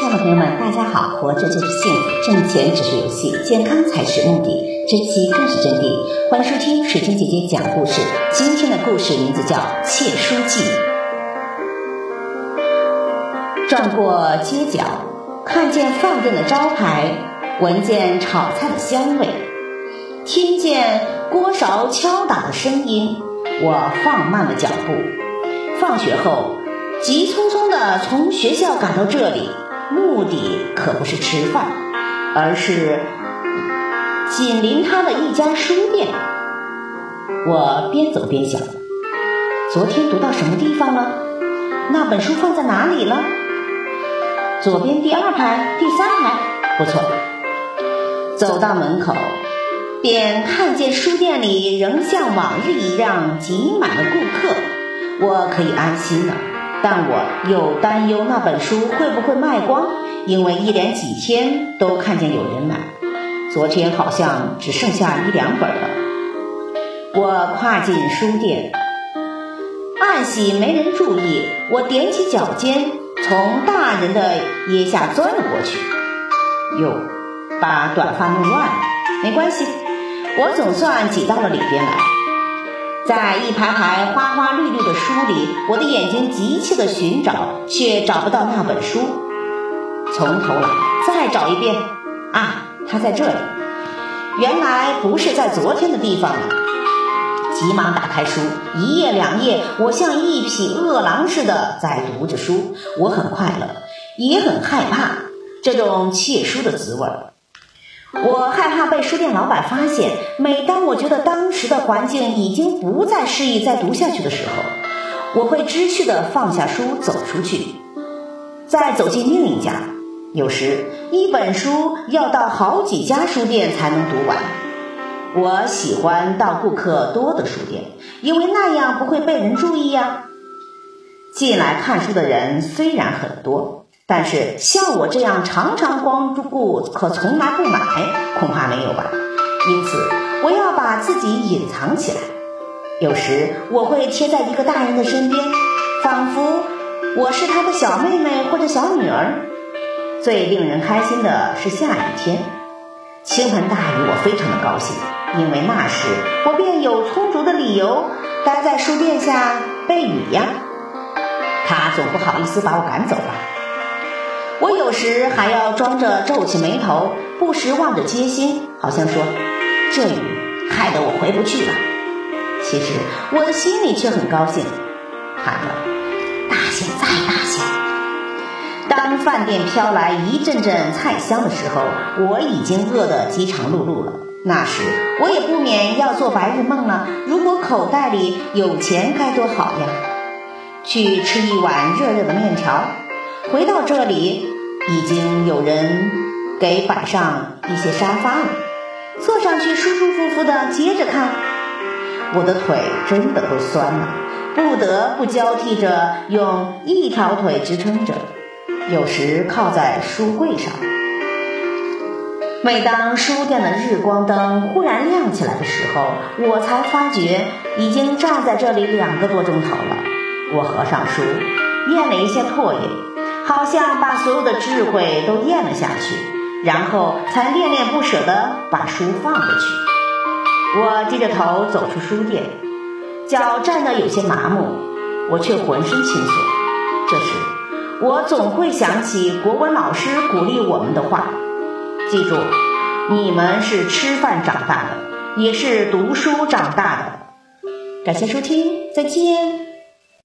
亲爱的朋友们，大家好！活着就是幸福，挣钱只是游戏，健康才是目的，珍惜更是真谛。欢迎收听水晶姐姐讲故事。今天的故事名字叫《窃书记》。转过街角，看见饭店的招牌，闻见炒菜的香味，听见锅勺敲打的声音，我放慢了脚步。放学后，急匆匆的从学校赶到这里。目的可不是吃饭，而是紧邻他的一家书店。我边走边想：昨天读到什么地方了？那本书放在哪里了？左边第二排、第三排，不错。走到门口，便看见书店里仍像往日一样挤满了顾客，我可以安心了。但我又担忧那本书会不会卖光，因为一连几天都看见有人买，昨天好像只剩下一两本了。我跨进书店，暗喜没人注意，我踮起脚尖从大人的腋下钻了过去，哟，把短发弄乱了，没关系，我总算挤到了里边来。在一排排花花绿绿的书里，我的眼睛急切地寻找，却找不到那本书。从头来，再找一遍。啊，它在这里。原来不是在昨天的地方了。急忙打开书，一页两页，我像一匹饿狼似的在读着书。我很快乐，也很害怕这种窃书的滋味儿。我害怕被书店老板发现。每当我觉得当时的环境已经不再适宜再读下去的时候，我会知趣的放下书走出去，再走进另一家。有时一本书要到好几家书店才能读完。我喜欢到顾客多的书店，因为那样不会被人注意呀。进来看书的人虽然很多。但是像我这样常常光顾可从来不买，恐怕没有吧。因此，我要把自己隐藏起来。有时我会贴在一个大人的身边，仿佛我是他的小妹妹或者小女儿。最令人开心的是下雨天，倾盆大雨，我非常的高兴，因为那时我便有充足的理由待在书店下避雨呀。他总不好意思把我赶走吧。有时还要装着皱起眉头，不时望着街心，好像说：“这雨害得我回不去了。”其实我的心里却很高兴。好了，大些再大些。当饭店飘来一阵阵菜香的时候，我已经饿得饥肠辘辘了。那时我也不免要做白日梦了。如果口袋里有钱该多好呀！去吃一碗热热的面条。回到这里，已经有人给摆上一些沙发了，坐上去舒舒服服的接着看。我的腿真的都酸了，不得不交替着用一条腿支撑着，有时靠在书柜上。每当书店的日光灯忽然亮起来的时候，我才发觉已经站在这里两个多钟头了。我合上书，咽了一些唾液。好像把所有的智慧都咽了下去，然后才恋恋不舍地把书放回去。我低着头走出书店，脚站得有些麻木，我却浑身轻松。这时，我总会想起国文老师鼓励我们的话：记住，你们是吃饭长大的，也是读书长大的。感谢收听，再见。